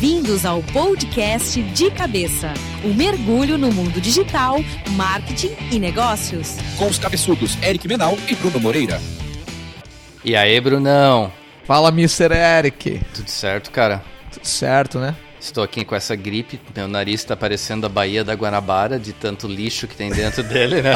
Bem-vindos ao podcast De Cabeça o um mergulho no mundo digital, marketing e negócios. Com os cabeçudos Eric Menal e Bruno Moreira. E aí, Brunão? Fala, Mr. Eric. Tudo certo, cara? Tudo certo, né? Estou aqui com essa gripe, meu nariz está parecendo a Baía da Guanabara, de tanto lixo que tem dentro dele, né?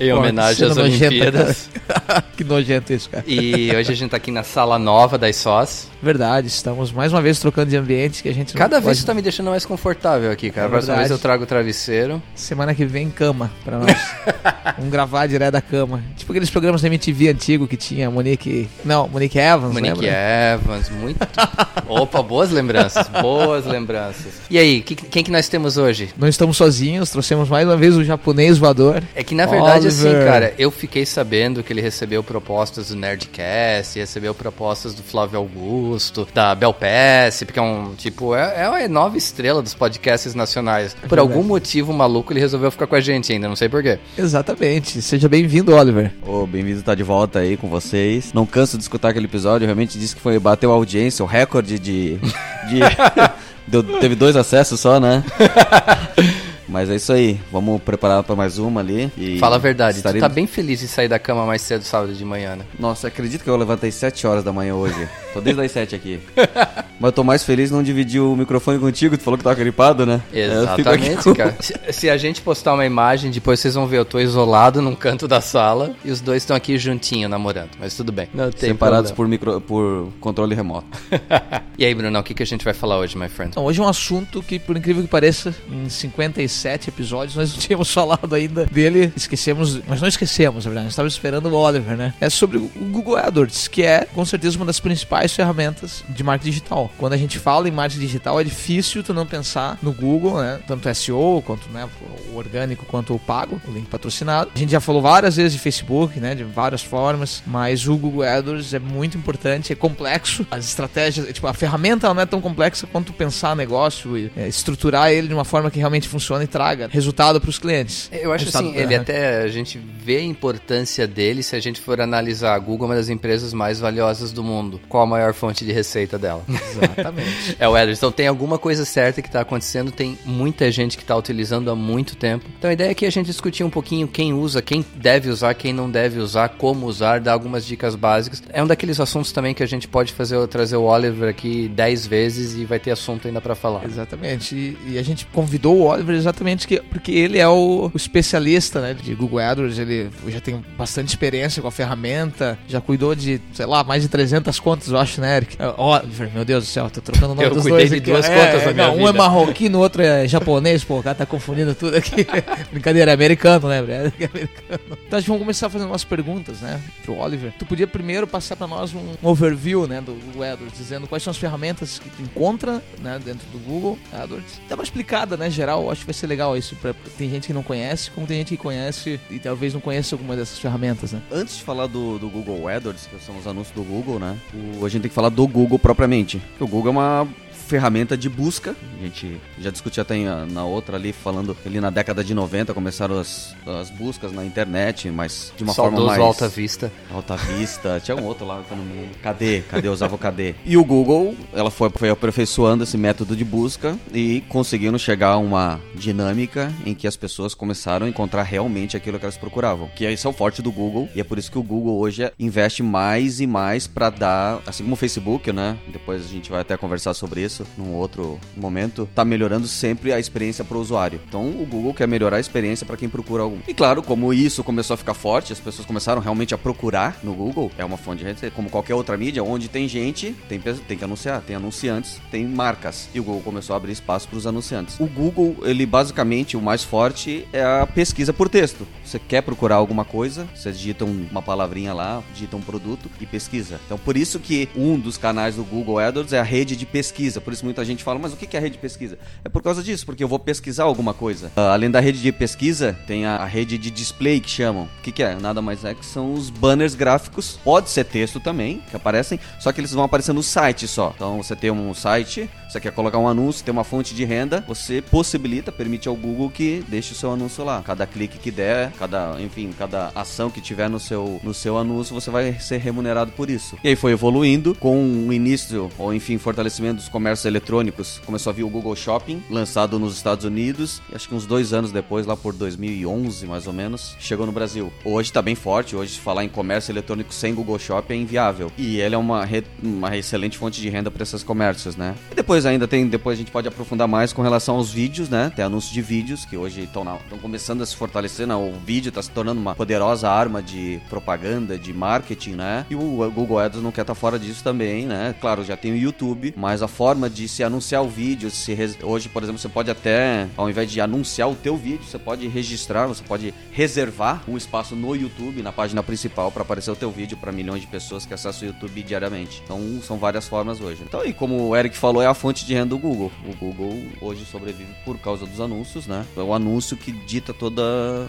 em homenagem às Olimpíadas. que nojento isso, cara. E hoje a gente está aqui na sala nova da ISOS. Verdade, estamos mais uma vez trocando de ambiente que a gente Cada vez pode... tá me deixando mais confortável aqui, cara. É a próxima vez eu trago o travesseiro. Semana que vem, cama pra nós. Vamos gravar direto da cama. Tipo aqueles programas da MTV antigo que tinha Monique. Não, Monique Evans. Monique lembra? Evans, muito. Opa, boas lembranças. Boas lembranças. E aí, que, quem que nós temos hoje? Não estamos sozinhos, trouxemos mais uma vez o japonês voador. É que na verdade, assim, Oliver. assim, cara, eu fiquei sabendo que ele recebeu propostas do Nerdcast, recebeu propostas do Flávio Augusto, da Bel Pass, porque é um, tipo, é, é uma nova estrela dos podcasts nacionais. Por algum motivo maluco ele resolveu ficar com a gente ainda, não sei porquê. Exatamente. Seja bem-vindo, Oliver. Ô, oh, bem-vindo estar de volta aí com vocês. Não canso de escutar aquele episódio, realmente disse que foi bateu a audiência, o recorde de, de Deu, teve dois acessos só, né? Mas é isso aí, vamos preparar para mais uma ali. Fala a verdade, estarei... tu tá bem feliz de sair da cama mais cedo sábado de manhã, né? Nossa, acredito que eu levantei 7 horas da manhã hoje. Tô desde as 7 aqui. Mas eu tô mais feliz não dividir o microfone contigo, tu falou que tava gripado, né? Exatamente, cara. Se, se, a gente postar uma imagem, depois vocês vão ver, eu tô isolado num canto da sala e os dois estão aqui juntinho namorando, mas tudo bem. Não tem Separados por, micro, por controle remoto. e aí, Bruno, o que, que a gente vai falar hoje, my friend? Então, hoje é um assunto que, por incrível que pareça, em 56 sete episódios, nós não tínhamos falado ainda dele. Esquecemos, mas não esquecemos, na verdade. Nós estávamos esperando o Oliver, né? É sobre o Google AdWords, que é, com certeza, uma das principais ferramentas de marketing digital. Quando a gente fala em marketing digital, é difícil tu não pensar no Google, né? Tanto SEO, quanto né, o orgânico, quanto o pago, o link patrocinado. A gente já falou várias vezes de Facebook, né? De várias formas, mas o Google AdWords é muito importante, é complexo. As estratégias, tipo, a ferramenta não é tão complexa quanto pensar negócio e é, estruturar ele de uma forma que realmente funcione e traga resultado para os clientes. Eu acho resultado, assim, ele até a gente vê a importância dele se a gente for analisar a Google, é uma das empresas mais valiosas do mundo. Qual a maior fonte de receita dela? Exatamente. é o Ederson. Então tem alguma coisa certa que está acontecendo, tem muita gente que está utilizando há muito tempo. Então a ideia é que a gente discutir um pouquinho quem usa, quem deve usar, quem não deve usar, como usar, dar algumas dicas básicas. É um daqueles assuntos também que a gente pode fazer trazer o Oliver aqui 10 vezes e vai ter assunto ainda para falar. Exatamente. E, e, a gente convidou o Oliver exatamente que porque, ele é o, o, especialista né, de Google AdWords, ele já tem bastante experiência com a ferramenta, já cuidou de, sei lá, mais de 300 contas, eu acho, né, Eric? Ó, oh, meu Deus do céu, tô trocando o nome eu dos dois de aqui. duas é, contas na minha não, vida. Um é marroquino, o outro é japonês, pô, o cara tá confundindo tudo aqui. Brincadeira, é americano, né, é americano. Então a gente vai começar fazendo umas perguntas, né, pro Oliver. Tu podia primeiro passar para nós um overview, né, do Google AdWords, dizendo quais são as ferramentas que tu encontra, né, dentro do Google AdWords. Dá uma explicada, né, geral, acho que vai ser legal isso pra, tem gente que não conhece, como tem gente que conhece e talvez não conheça alguma dessas ferramentas, né? Antes de falar do, do Google AdWords, que são os anúncios do Google, né? O, a gente tem que falar do Google propriamente. O Google é uma ferramenta de busca. A gente já discutiu até na outra ali, falando ali na década de 90 começaram as, as buscas na internet, mas de uma Saudoso forma mais... Alta Vista. Alta Vista. Tinha um outro lá no meio. Cadê? Cadê? Usava o cadê? E o Google, ela foi, foi aperfeiçoando esse método de busca e conseguindo chegar a uma dinâmica em que as pessoas começaram a encontrar realmente aquilo que elas procuravam. Que esse é o forte do Google e é por isso que o Google hoje investe mais e mais para dar, assim como o Facebook, né? Depois a gente vai até conversar sobre isso isso num outro momento, tá melhorando sempre a experiência para o usuário. Então o Google quer melhorar a experiência para quem procura algo. E claro, como isso começou a ficar forte, as pessoas começaram realmente a procurar no Google, é uma fonte de receita, como qualquer outra mídia, onde tem gente, tem, tem que anunciar, tem anunciantes, tem marcas. E o Google começou a abrir espaço para os anunciantes. O Google, ele basicamente, o mais forte é a pesquisa por texto. Você quer procurar alguma coisa, você digita uma palavrinha lá, digita um produto e pesquisa. Então por isso que um dos canais do Google AdWords é a rede de pesquisa. Por isso muita gente fala, mas o que é a rede de pesquisa? É por causa disso, porque eu vou pesquisar alguma coisa. Uh, além da rede de pesquisa, tem a, a, rede de display que chamam. O que, que é? Nada mais é que são os banners gráficos. Pode ser texto também, que aparecem, só que eles vão aparecer no site só. Então você tem um site, você quer colocar um anúncio, tem uma fonte de renda, você possibilita, permite ao Google que deixe o seu anúncio lá. Cada clique que der, cada, enfim, cada ação que tiver no seu, no seu anúncio, você vai ser remunerado por isso. E aí foi evoluindo com o início, ou enfim, fortalecimento dos comércios eletrônicos começou a vir o Google Shopping, lançado nos Estados Unidos, e acho que uns dois anos depois, lá por 2011 mais ou menos, chegou no Brasil. Hoje está bem forte, hoje falar em comércio eletrônico sem Google Shopping é inviável. E ele é uma, uma excelente fonte de renda para esses comércios, né? E depois ainda tem, depois a gente pode aprofundar mais com relação aos vídeos, né? Tem anúncios de vídeos que hoje estão começando a se fortalecer, né? O vídeo está se tornando uma poderosa arma de propaganda, de marketing, né? E o Google Ads não quer estar tá fora disso também, né? Claro, já tem o YouTube, mas a forma de se anunciar o vídeo, se res... hoje, por exemplo, você pode até, ao invés de anunciar o teu vídeo, você pode registrar, você pode reservar um espaço no YouTube, na página principal, para aparecer o teu vídeo para milhões de pessoas que acessam o YouTube diariamente. Então, são várias formas hoje. Então, e como o Eric falou, é a fonte de renda do Google. O Google hoje sobrevive por causa dos anúncios, né? É o anúncio que dita toda.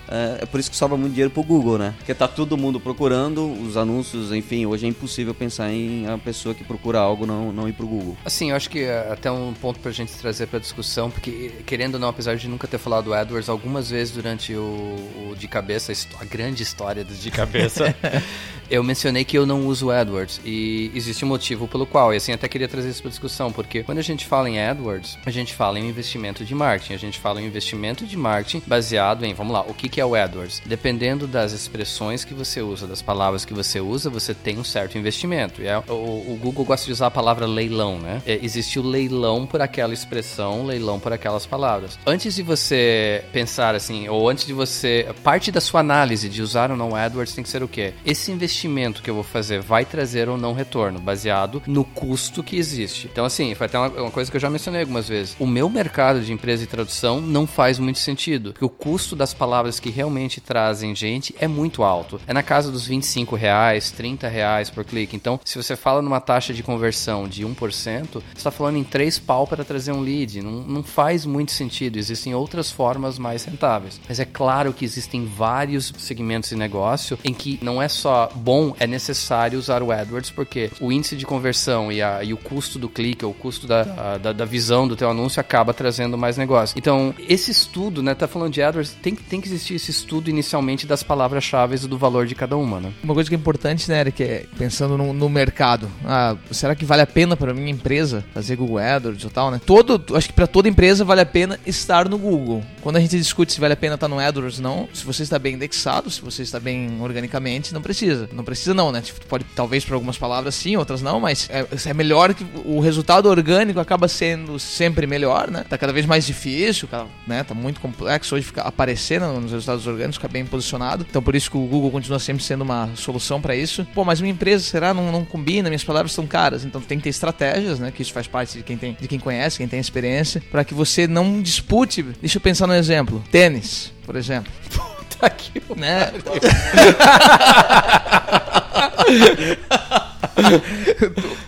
É, é por isso que sobra muito dinheiro pro Google, né? Porque tá todo mundo procurando, os anúncios, enfim, hoje é impossível pensar em a pessoa que procura algo não, não ir pro Google. Assim, eu acho que é até um ponto pra gente trazer pra discussão, porque querendo ou não, apesar de nunca ter falado do AdWords algumas vezes durante o, o de cabeça, a grande história do de cabeça, eu mencionei que eu não uso AdWords e existe um motivo pelo qual, e assim, até queria trazer isso pra discussão, porque quando a gente fala em AdWords, a gente fala em investimento de marketing, a gente fala em investimento de marketing baseado em, vamos lá, o que, que é o AdWords? Dependendo das expressões que você usa, das palavras que você usa, você tem um certo investimento. E é, o, o, Google gosta de usar a palavra leilão, né? É, existe o leilão por aquela expressão, leilão por aquelas palavras. Antes de você pensar assim, ou antes de você. Parte da sua análise de usar ou não AdWords tem que ser o quê? Esse investimento que eu vou fazer vai trazer ou não retorno, baseado no custo que existe. Então, assim, foi até uma, uma coisa que eu já mencionei algumas vezes. O meu mercado de empresa e tradução não faz muito sentido, porque o custo das palavras que realmente trazem gente é muito alto. É na casa dos 25 reais, 30 reais por clique. Então, se você fala numa taxa de conversão de 1%, você está falando em 3 pau para trazer um lead. Não, não faz muito sentido. Existem outras formas mais rentáveis. Mas é claro que existem vários segmentos de negócio em que não é só bom, é necessário usar o AdWords, porque o índice de conversão e, a, e o custo do clique, ou o custo da, a, da, da, visão do teu anúncio acaba trazendo mais negócio. Então, esse estudo, né, tá falando de AdWords, tem, tem que existir esse estudo inicialmente das palavras-chave e do valor de cada uma, né? Uma coisa que é importante, né, Eric, é pensando no, no mercado. Ah, será que vale a pena para minha empresa fazer Google AdWords ou tal, né? Todo, acho que para toda empresa vale a pena estar no Google. Quando a gente discute se vale a pena estar no AdWords, não. Se você está bem indexado, se você está bem organicamente, não precisa. Não precisa não, né? Tipo, pode talvez para algumas palavras sim, outras não, mas é, é melhor que o resultado orgânico acaba sendo sempre melhor, né? Tá cada vez mais difícil, né? Tá muito complexo hoje ficar aparecendo nos resultados orgânicos, ficar bem posicionado. Então por isso que o Google continua sempre sendo uma solução para isso. Pô, mas minha empresa será não, não combina, minhas palavras são caras, então tem que ter estratégias, né? Que isso faz parte de quem tem, de quem conhece, quem tem experiência, para que você não dispute. Deixa eu pensar no exemplo. Tênis, por exemplo. Puta que né?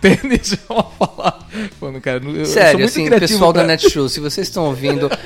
Tênis é uma palavra. Mano, cara, eu Sério, assim, pessoal pra... da Netshoes, se vocês estão ouvindo.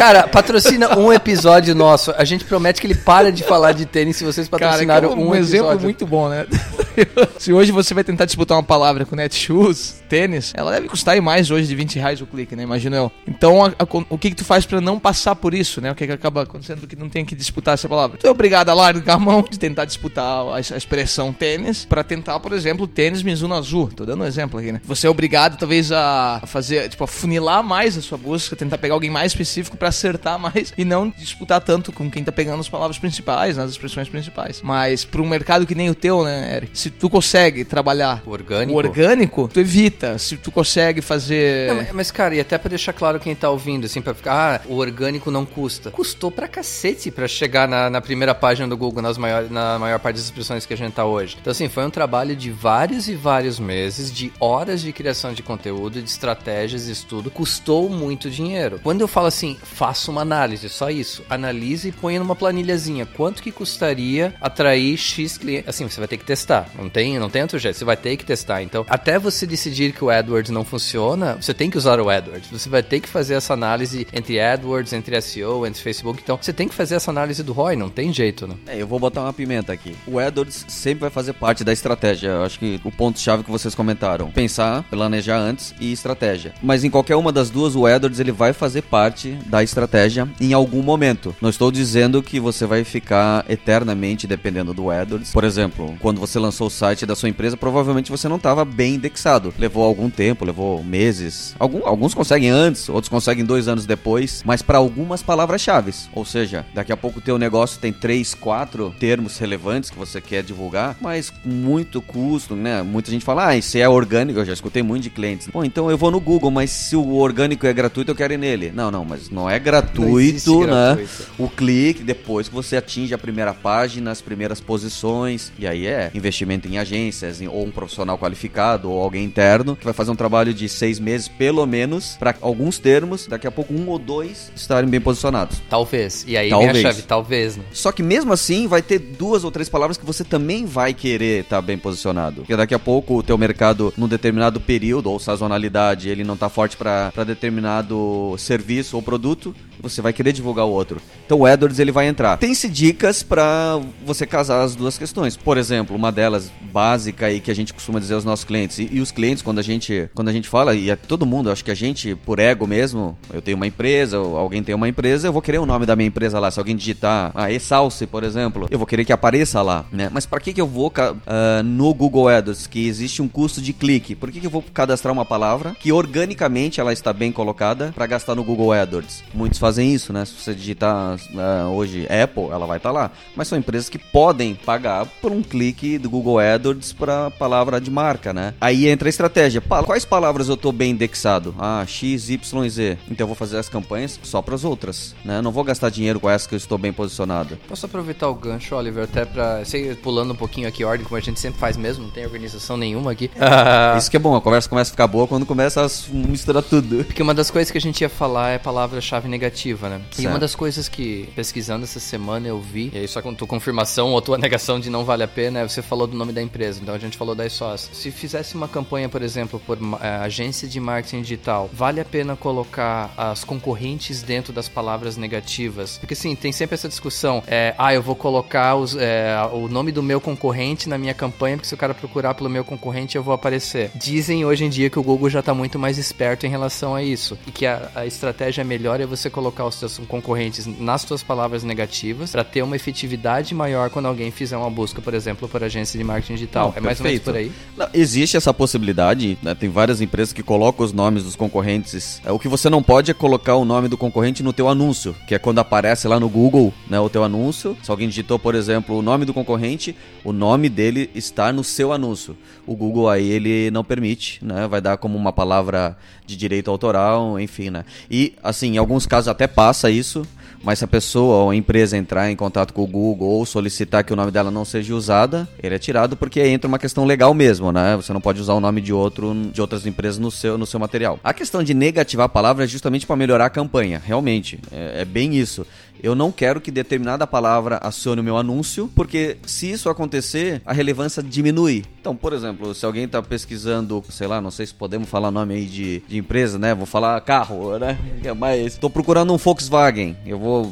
Cara, patrocina um episódio nosso. A gente promete que ele para de falar de tênis se vocês patrocinaram cara, é um, um episódio. exemplo muito bom, né? se hoje você vai tentar disputar uma palavra com Netshoes, tênis, ela deve custar mais hoje de 20 reais o clique, né? Imagino eu. Então, a, a, o que, que tu faz para não passar por isso, né? O que, que acaba acontecendo que não tem que disputar essa palavra? Tu é obrigado a largar a mão de tentar disputar a, a expressão tênis para tentar, por exemplo, tênis Mizuno Azul. Tô dando um exemplo aqui, né? Você é obrigado, talvez, a fazer, tipo, a funilar mais a sua busca, tentar pegar alguém mais específico para acertar mais e não disputar tanto com quem tá pegando as palavras principais, né, as expressões principais. Mas para um mercado que nem o teu, né, Eric? Se tu consegue trabalhar o orgânico, o orgânico tu evita. Se tu consegue fazer. Não, mas, cara, e até pra deixar claro quem tá ouvindo, assim, pra ficar, ah, o orgânico não custa. Custou pra cacete pra chegar na, na primeira página do Google, nas maior, na maior parte das expressões que a gente tá hoje. Então, assim, foi um trabalho de vários e vários meses, de horas de criação de conteúdo, de estratégias, de estudo. Custou muito dinheiro. Quando eu falo assim, faça uma análise, só isso. Analise e põe numa planilhazinha. Quanto que custaria atrair X clientes? Assim, você vai ter que testar. Não tem, não tem outro jeito. Você vai ter que testar. Então, até você decidir que o AdWords não funciona, você tem que usar o AdWords. Você vai ter que fazer essa análise entre AdWords, entre SEO, entre Facebook. Então, você tem que fazer essa análise do ROI. Não tem jeito, né? É, eu vou botar uma pimenta aqui. O AdWords sempre vai fazer parte da estratégia. Eu acho que o ponto-chave que vocês comentaram. Pensar, planejar antes e estratégia. Mas em qualquer uma das duas, o AdWords ele vai fazer parte da estratégia em algum momento. Não estou dizendo que você vai ficar eternamente dependendo do AdWords. Por exemplo, quando você lançou o site da sua empresa, provavelmente você não estava bem indexado. Levou algum tempo, levou meses. Algum, alguns conseguem antes, outros conseguem dois anos depois, mas para algumas palavras-chave. Ou seja, daqui a pouco o teu negócio tem três, quatro termos relevantes que você quer divulgar, mas muito custo, né? Muita gente fala, ah, isso é orgânico, eu já escutei muito de clientes. Bom, então eu vou no Google, mas se o orgânico é gratuito, eu quero ir nele. Não, não, mas não é gratuito, Não né? gratuito. O clique, depois que você atinge a primeira página, as primeiras posições, e aí é investimento em agências, em- ou um profissional qualificado, ou alguém interno, que vai fazer um trabalho de seis meses, pelo menos, para alguns termos, daqui a pouco um ou dois estarem bem posicionados. Talvez. E aí Talvez. chave, talvez, né? Só que mesmo assim vai ter duas ou três palavras que você também vai querer estar bem posicionado. Porque daqui a pouco o teu mercado, num determinado período ou sazonalidade, ele não tá forte para determinado serviço ou produto, você vai querer divulgar o outro. Então o AdWords ele vai entrar. Tem-se dicas para você casar as duas questões. Por exemplo, uma delas básica e que a gente costuma dizer aos nossos clientes e, e os clientes quando a gente quando a gente fala e é todo mundo, acho que a gente por ego mesmo, eu tenho uma empresa, alguém tem uma empresa, eu vou querer o nome da minha empresa lá. Se alguém digitar a Esalce, por exemplo, eu vou querer que apareça lá, né? Mas para que que eu vou ah, no Google AdWords que existe um custo de clique? Por que que eu vou cadastrar uma palavra que organicamente ela está bem colocada para gastar no Google AdWords? Muitos fazem isso, né? Se você digitar ah, hoje Apple, ela vai estar lá. Mas são empresas que podem pagar por um clique do Google AdWords para palavra de marca, né? Aí entra a estratégia. Quais palavras eu tô bem indexado? Ah, X, Y e Z. Então eu vou fazer as campanhas só para as outras, né? Não vou gastar dinheiro com essas que eu estou bem posicionado. Posso aproveitar o gancho, Oliver, até pra. Sei, pulando um pouquinho aqui a ordem, como a gente sempre faz mesmo, não tem organização nenhuma aqui. Isso que é bom, a conversa começa a ficar boa quando começa a misturar tudo. Porque uma das coisas que a gente ia falar é palavra-chave negativa, né? E Certo. uma das coisas que, pesquisando essa semana, eu vi, e aí só com tua confirmação ou tua negação de não vale a pena, é você falou do nome da empresa, então a gente falou da ISOS. Se fizesse uma campanha, por exemplo, por eh, agência de marketing digital, vale a pena colocar as concorrentes dentro das palavras negativas? Porque sim, tem sempre essa discussão, é, ah, eu vou colocar os, é, o nome do meu concorrente na minha campanha, porque se o cara procurar pelo meu concorrente, eu vou aparecer. Dizem hoje em dia que o Google já tá muito mais esperto em relação a isso. E que a, a estratégia melhor é você colocar os seus concorrentes nas suas palavras negativas para ter uma efetividade maior quando alguém fizer uma busca, por exemplo, por agência de marketing digital. Não, é mais ou menos perfeito. por aí. Não, existe essa possibilidade, né? tem várias empresas que colocam os nomes dos concorrentes. É, o que você não pode é colocar o nome do concorrente no teu anúncio, que é quando aparece lá no Google, né, o teu anúncio. Se alguém digitou, por exemplo, o nome do concorrente, o nome dele está no seu anúncio. O Google aí ele não permite, né? Vai dar como uma palavra de direito autoral, enfim, né? E assim, em alguns casos até passa isso. Mas se a pessoa ou a empresa entrar em contato com o Google ou solicitar que o nome dela não seja usada, ele é tirado porque entra uma questão legal mesmo, né? Você não pode usar o nome de outro de outras empresas no seu, no seu material. A questão de negativar a palavra é justamente para melhorar a campanha, realmente. É, é bem isso. Eu não quero que determinada palavra acione o meu anúncio, porque se isso acontecer, a relevância diminui. Então, por exemplo, se alguém está pesquisando, sei lá, não sei se podemos falar nome aí de, de empresa, né? Vou falar carro, né? Mas estou procurando um Volkswagen. Eu vou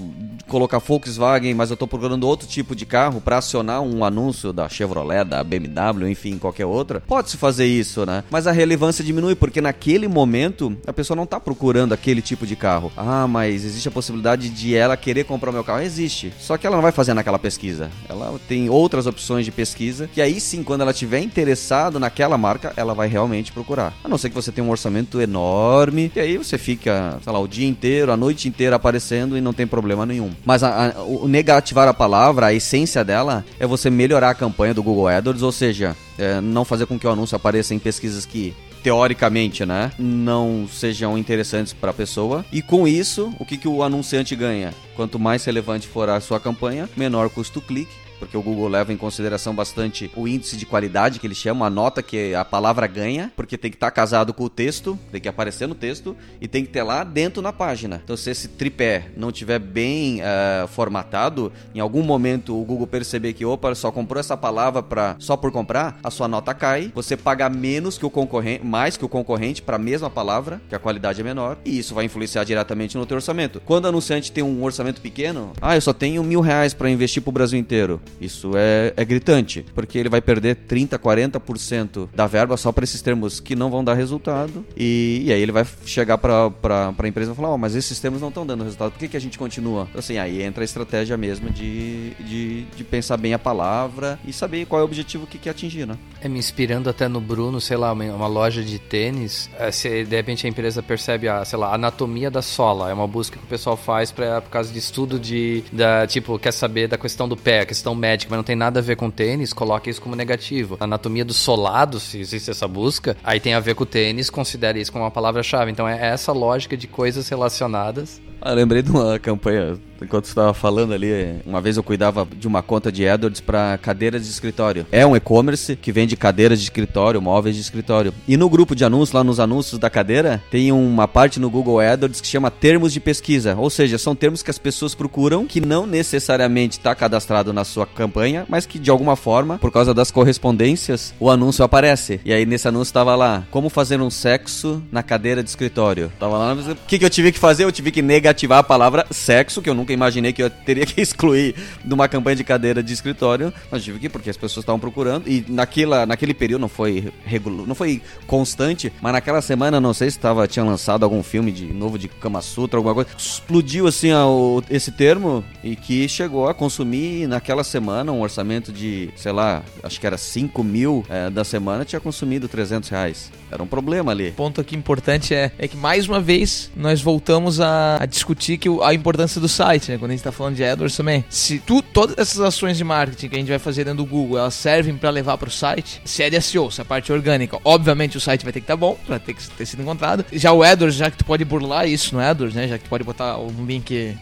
colocar Volkswagen, mas eu estou procurando outro tipo de carro para acionar um anúncio da Chevrolet, da BMW, enfim, qualquer outra. Pode-se fazer isso, né? Mas a relevância diminui, porque naquele momento a pessoa não está procurando aquele tipo de carro. Ah, mas existe a possibilidade de ela querer comprar o meu carro? Existe. Só que ela não vai fazer naquela pesquisa. Ela tem outras opções de pesquisa, que aí sim, quando ela estiver interessado naquela marca, ela vai realmente procurar. A não ser que você tenha um orçamento enorme, e aí você fica, sei lá, o dia inteiro, a noite inteira aparecendo e não tem problema nenhum. Mas a- a- o negativar a palavra, a essência dela, é você melhorar a campanha do Google AdWords, ou seja, é, não fazer com que o anúncio apareça em pesquisas que teoricamente, né, não sejam interessantes para a pessoa. E com isso, o que, que o anunciante ganha? Quanto mais relevante for a sua campanha, menor custo clique. Porque o Google leva em consideração bastante o índice de qualidade que eles chamam, a nota que a palavra ganha, porque tem que estar casado com o texto, tem que aparecer no texto e tem que ter lá dentro na página. Então, se esse tripé não tiver bem eh, formatado, em algum momento o Google perceber que, opa, só comprou essa palavra pra, só por comprar, a sua nota cai, você paga menos que o concorrente, mais que o concorrente para a mesma palavra, que a qualidade é menor, e isso vai influenciar diretamente no teu orçamento. Quando o anunciante tem um orçamento pequeno, ah, eu só tenho mil reais para investir pro Brasil inteiro. Isso é, é gritante, porque ele vai perder 30, 40% da verba só para esses termos que não vão dar resultado. E, e aí ele vai chegar para a empresa e falar: oh, mas esses termos não estão dando resultado, por que, que a gente continua? Então, assim, aí entra a estratégia mesmo de, de, de pensar bem a palavra e saber qual é o objetivo que quer atingir, né? É, me inspirando até no Bruno, sei lá, uma, loja de tênis, é, se de repente a empresa percebe a, sei lá, a anatomia da sola, é uma busca que o pessoal faz pra, por causa de estudo de, da, tipo, quer saber da questão do pé, a questão médica, mas não tem nada a ver com tênis, coloca isso como negativo. Anatomia do solado, se existe essa busca, aí tem a ver com o tênis, considere isso como uma palavra-chave. Então é essa lógica de coisas relacionadas. Ah, lembrei de uma campanha enquanto você estava falando ali, uma vez eu cuidava de uma conta de AdWords para cadeiras de escritório. É um e-commerce que vende cadeiras de escritório, móveis de escritório. E no grupo de anúncios, lá nos anúncios da cadeira, tem uma parte no Google AdWords que chama termos de pesquisa. Ou seja, são termos que as pessoas procuram que não necessariamente está cadastrado na sua campanha, mas que de alguma forma, por causa das correspondências, o anúncio aparece. E aí nesse anúncio estava lá, como fazer um sexo na cadeira de escritório. Tava lá, o que, que eu tive que fazer? Eu tive que negativar a palavra sexo, que eu nunca imaginei que eu teria que excluir de uma campanha de cadeira de escritório, mas tive que porque as pessoas estavam procurando e naquela, naquele período não foi regular, não foi constante, mas naquela semana não sei se tava, tinha lançado algum filme de novo de Kama Sutra, alguma coisa, explodiu assim o, esse termo e que chegou a consumir naquela semana um orçamento de, sei lá, acho que era 5 mil é, da semana, tinha consumido 300 reais. Era um problema ali. Ponto aqui importante é, é que mais uma vez nós voltamos a, a discutir que a importância do site né? Quando a gente tá falando de AdWords também. Se tu, todas essas ações de marketing que a gente vai fazer dentro do Google, elas servem para levar para o site, se é de SEO, se é a parte orgânica, obviamente o site vai ter que estar tá bom, para ter que ter sido encontrado. Já o AdWords, já que tu pode burlar isso no AdWords, né? Já que tu pode botar um link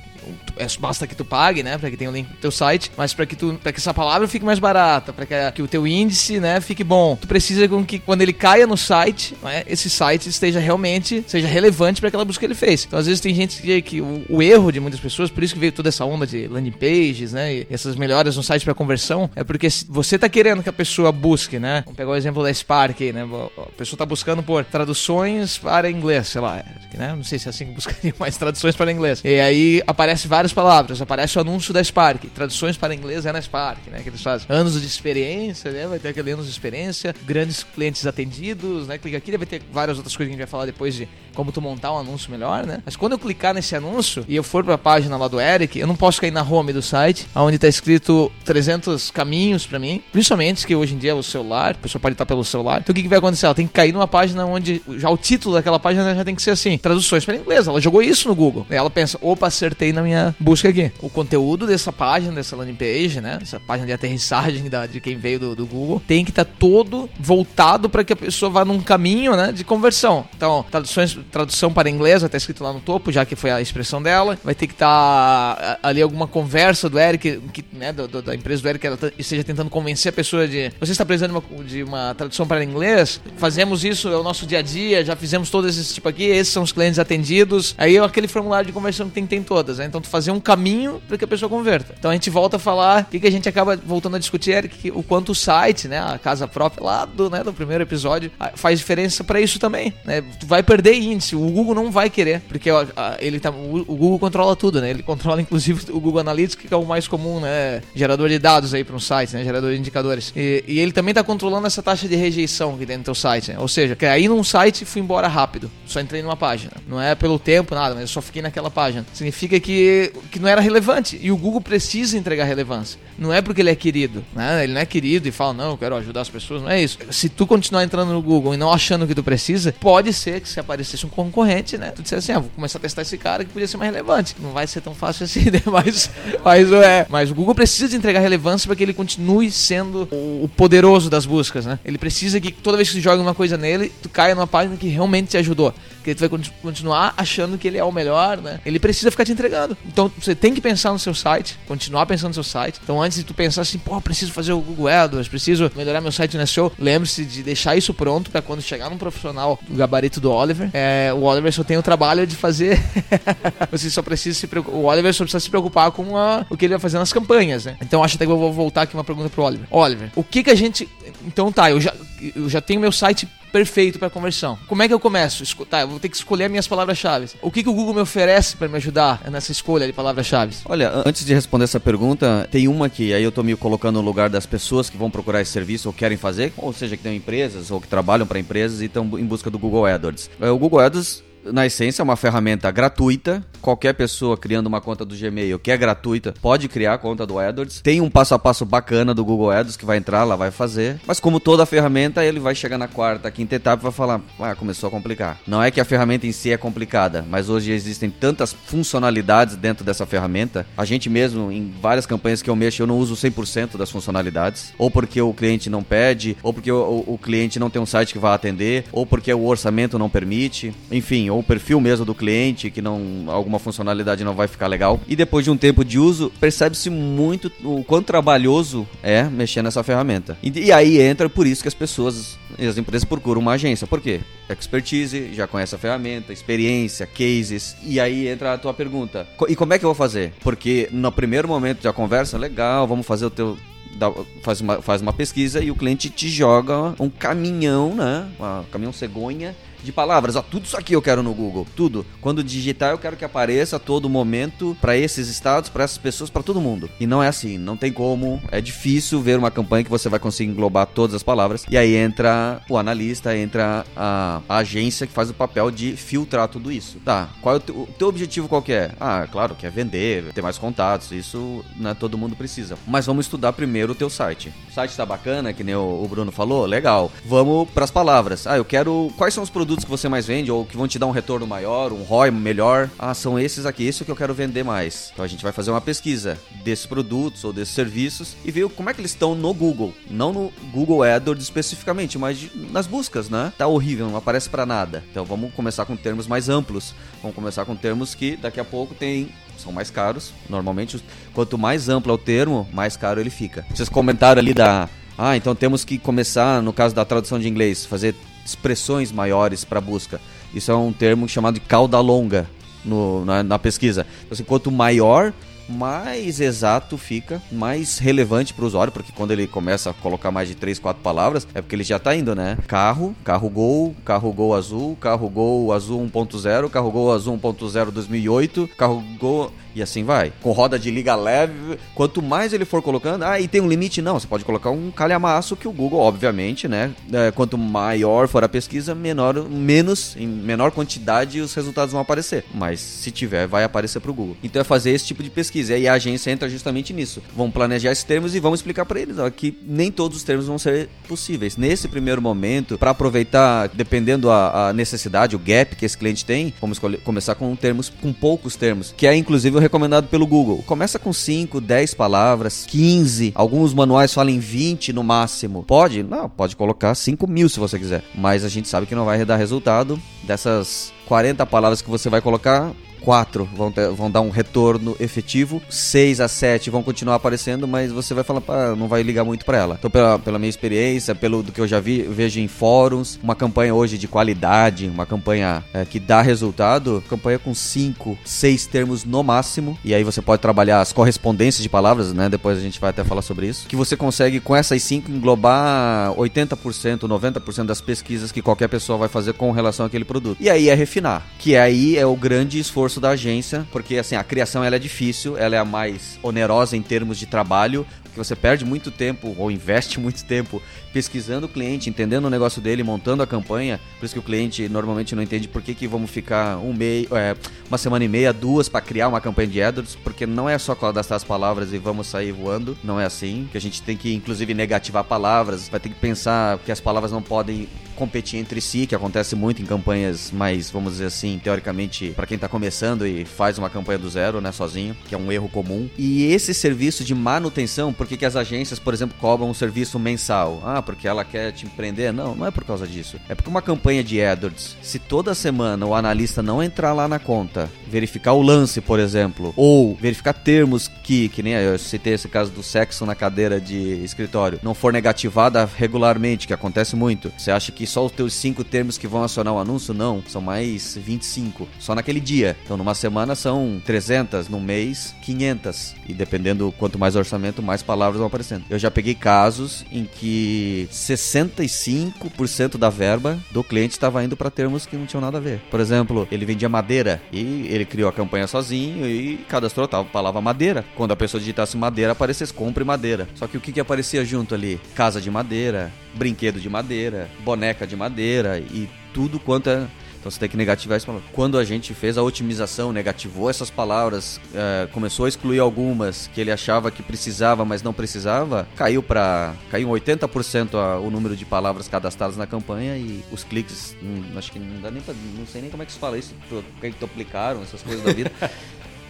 é, basta que tu pague, né, para que tenha o um link no teu site, mas para que tu, para que essa palavra fique mais barata, para que, que, o teu índice, né, fique bom. Tu precisa com que quando ele caia no site, né, esse site esteja realmente seja relevante para aquela busca que ele fez. Então às vezes tem gente que, que o, o, erro de muitas pessoas, por isso que veio toda essa onda de landing pages, né, e essas melhoras no site para conversão, é porque você tá querendo que a pessoa busque, né? Vamos pegar o exemplo da Spark, aí, né? A pessoa tá buscando por traduções para inglês, sei lá, né? Não sei se é assim que buscaria mais traduções para inglês. E aí aparece várias palavras, aparece o anúncio da Spark. Traduções para inglês é na Spark, né? Que eles fazem anos de experiência, né? Vai ter aquele anos de experiência, grandes clientes atendidos, né? Clica aqui, vai ter várias outras coisas que a gente vai falar depois de como tu montar um anúncio melhor, né? Mas quando eu clicar nesse anúncio e eu for para a página lá do Eric, eu não posso cair na home do site, onde está escrito 300 caminhos para mim, principalmente que hoje em dia é o celular, a pessoa pode estar pelo celular. Então o que, que vai acontecer? Ela tem que cair numa página onde já o título daquela página já tem que ser assim, traduções para inglês. Ela jogou isso no Google. Ela pensa, opa, acertei na minha busca aqui. O conteúdo dessa página, dessa landing page, né? Essa página de aterrissagem da, de quem veio do, do Google, tem que estar tá todo voltado para que a pessoa vá num caminho, né? De conversão. Então, traduções tradução para inglês, estar escrito lá no topo, já que foi a expressão dela. Vai ter que estar tá ali alguma conversa do Eric, que, né, do, do, da empresa do Eric, que ela esteja tentando convencer a pessoa de você está precisando de uma, de uma tradução para inglês, fazemos isso, é o nosso dia a dia, já fizemos todos esses tipo aqui, esses são os clientes atendidos. Aí é aquele formulário de conversão que tem, tem todas, né? Então tu fazer um caminho para que a pessoa converta. Então a gente volta a falar, o que, que a gente acaba voltando a discutir, Eric, o quanto o site, né, a casa própria lá do, né, do primeiro episódio, faz diferença para isso também, né? Tu vai perder índice, o Google não vai querer, porque ó, ele tá, o, Google controla tudo, né? Ele controla inclusive o Google Analytics, que é o mais comum, né? Gerador de dados aí para um site, né? Gerador de indicadores. E, e ele também tá controlando essa taxa de rejeição dentro do teu site, né? Ou seja, caí num site e fui embora rápido. Só entrei numa página. Não é pelo tempo, nada, mas eu só fiquei naquela página. Significa que, que não era relevante. E o Google precisa entregar relevância. Não é porque ele é querido, né? Ele não é querido e fala, não, eu quero ajudar as pessoas. Não é isso. Se tu continuar entrando no Google e não achando que tu precisa, pode ser que se aparecesse um concorrente, né? Tu dissesse assim, ah, vou começar a testar esse cara que podia ser mais relevante. Não vai ser tão fácil assim, né? Mas, mas, é, mas o Google precisa de entregar relevância para que ele continue sendo o poderoso das buscas, né? Ele precisa que toda vez que tu joga uma coisa nele, tu caia numa página que realmente te ajudou. Que tu vai continuar achando que ele é o melhor, né? Ele precisa ficar te entregando. Então você tem que pensar no seu site, continuar pensando no seu site. Então antes de tu pensar assim, pô, preciso fazer o Google AdWords, preciso melhorar meu site no SEO, lembre-se de deixar isso pronto para quando chegar num profissional do gabarito do Oliver, é, o Oliver só tem o trabalho de fazer. você só precisa se preocupar. O Oliver só precisa se preocupar com a, o que ele vai fazer nas campanhas, né? Então acho até que eu vou voltar aqui uma pergunta pro Oliver. Oliver, o que que a gente. Então tá, eu já, eu já tenho meu site perfeito para conversão. Como é que eu começo? Tá, eu vou ter que escolher as minhas palavras-chave. O que, que o Google me oferece para me ajudar nessa escolha de palavras-chave? Olha, antes de responder essa pergunta, tem uma que aí eu tô me colocando no lugar das pessoas que vão procurar esse serviço ou querem fazer, ou seja, que têm empresas ou que trabalham para empresas e estão em busca do Google AdWords. É, o Google AdWords na essência, é uma ferramenta gratuita. Qualquer pessoa criando uma conta do Gmail que é gratuita pode criar a conta do AdWords. Tem um passo a passo bacana do Google AdWords que vai entrar, lá vai fazer. Mas como toda ferramenta, ele vai chegar na quarta, quinta etapa e vai falar: ah, começou a complicar. Não é que a ferramenta em si é complicada, mas hoje existem tantas funcionalidades dentro dessa ferramenta. A gente mesmo, em várias campanhas que eu mexo, eu não uso 100% das funcionalidades. Ou porque o cliente não pede, ou porque o, o, o cliente não tem um site que vai atender, ou porque o orçamento não permite. Enfim, ou o perfil mesmo do cliente, que não alguma funcionalidade não vai ficar legal. E depois de um tempo de uso, percebe-se muito o quão trabalhoso é mexer nessa ferramenta. E, e aí entra por isso que as pessoas as empresas procuram uma agência. Por quê? Expertise, já conhece a ferramenta, experiência, cases. E aí entra a tua pergunta. E como é que eu vou fazer? Porque no primeiro momento da conversa, legal, vamos fazer o teu faz uma, faz uma pesquisa e o cliente te joga um caminhão, né? Um caminhão cegonha de palavras. Ó, tudo isso aqui eu quero no Google, tudo. Quando digitar, eu quero que apareça a todo momento para esses estados, para essas pessoas, para todo mundo. E não é assim, não tem como. É difícil ver uma campanha que você vai conseguir englobar todas as palavras. E aí entra o analista, entra a, a agência que faz o papel de filtrar tudo isso. Tá, qual é o teu, o teu objetivo qual é? Ah, claro, quer vender, ter mais contatos, isso né, todo mundo precisa. Mas vamos estudar primeiro o teu site. O site tá bacana, que nem o, o Bruno falou, legal. Vamos para as palavras. Ah, eu quero. Quais são os produtos produtos que você mais vende ou que vão te dar um retorno maior, um ROI melhor. Ah, são esses aqui, isso que eu quero vender mais. Então a gente vai fazer uma pesquisa desses produtos ou desses serviços e ver como é que eles estão no Google. Não no Google AdWords especificamente, mas nas buscas, né? Tá horrível, não aparece para nada. Então vamos começar com termos mais amplos. Vamos começar com termos que daqui a pouco tem são mais caros. Normalmente, quanto mais amplo é o termo, mais caro ele fica. Vocês comentaram ali da. Ah, então temos que começar, no caso da tradução de inglês, fazer expressões maiores para busca. Isso é um termo chamado de cauda longa no, na, na, pesquisa. Então, assim, quanto maior, mais exato fica, mais relevante para o usuário, porque quando ele começa a colocar mais de 3, 4 palavras, é porque ele já está indo, né? Carro, carro Gol, carro Gol azul, carro Gol azul 1.0, carro Gol azul 1.0 2008, carro Gol e assim vai. Com roda de liga leve, quanto mais ele for colocando, ah, e tem um limite? Não, você pode colocar um calhamaço que o Google, obviamente, né? É, quanto maior for a pesquisa, menor, menos, em menor quantidade, os resultados vão aparecer. Mas se tiver, vai aparecer para o Google. Então é fazer esse tipo de pesquisa. E aí a agência entra justamente nisso. Vamos planejar esses termos e vamos explicar para eles ó, que nem todos os termos vão ser possíveis. Nesse primeiro momento, para aproveitar, dependendo a, a, necessidade, o gap que esse cliente tem, vamos começar com termos, com poucos termos, que é inclusive o recomendado pelo Google. Começa com 5, 10 palavras, 15. Alguns manuais falam em 20 no máximo. Pode? Não, pode colocar 5 mil se você quiser. Mas a gente sabe que não vai dar resultado. Dessas 40 palavras que você vai colocar, 4 vão, ter, vão dar um retorno efetivo, 6 a 7 vão continuar aparecendo, mas você vai falar, não vai ligar muito para ela. Então, pela, pela minha experiência, pelo do que eu já vi, vejo em fóruns, uma campanha hoje de qualidade, uma campanha é, que dá resultado, campanha com 5, 6 termos no máximo, e aí você pode trabalhar as correspondências de palavras, né? Depois a gente vai até falar sobre isso, que você consegue com essas 5 englobar 80%, 90% das pesquisas que qualquer pessoa vai fazer com relação àquele produto. E aí é refinar, que aí é o grande esforço da agência, porque assim, a criação ela é difícil, ela é a mais onerosa em termos de trabalho, porque você perde muito tempo ou investe muito tempo pesquisando o cliente, entendendo o negócio dele, montando a campanha. Por isso que o cliente normalmente não entende por que, que vamos ficar um mês, é, uma semana e meia, duas para criar uma campanha de AdWords, porque não é só cadastrar as palavras e vamos sair voando, não é assim. Que a gente tem que inclusive negativar palavras, vai ter que pensar que as palavras não podem competir entre si, que acontece muito em campanhas mais, vamos dizer assim, teoricamente, para quem tá começando e faz uma campanha do zero, né, sozinho, que é um erro comum. E esse serviço de manutenção, por que, que as agências, por exemplo, cobram um serviço mensal? Ah, porque ela quer te empreender? Não, não é por causa disso. É porque uma campanha de AdWords, se toda semana o analista não entrar lá na conta, verificar o lance, por exemplo, ou verificar termos que, que nem eu citei esse caso do sexo na cadeira de escritório, não for negativada regularmente, que acontece muito, você acha que só os teus cinco termos que vão acionar o anúncio? Não, são mais 25, só naquele dia. Então, numa semana são 300, num mês 500. E dependendo quanto mais orçamento, mais palavras vão aparecendo. Eu já peguei casos em que 65% da verba do cliente estava indo para termos que não tinham nada a ver. Por exemplo, ele vendia madeira e ele criou a campanha sozinho e cadastrou a palavra madeira. Quando a pessoa digitasse madeira, aparecesse compre madeira. Só que o que, que aparecia junto ali? Casa de madeira, brinquedo de madeira, boneca de madeira e tudo quanto é então você tem que negativar palavra. Quando a gente fez a otimização, negativou essas palavras, é, começou a excluir algumas que ele achava que precisava, mas não precisava, caiu para caiu 80% a, o número de palavras cadastradas na campanha e os cliques, hum, acho que não dá nem pra, não sei nem como é que se fala isso, que duplicaram essas coisas da vida.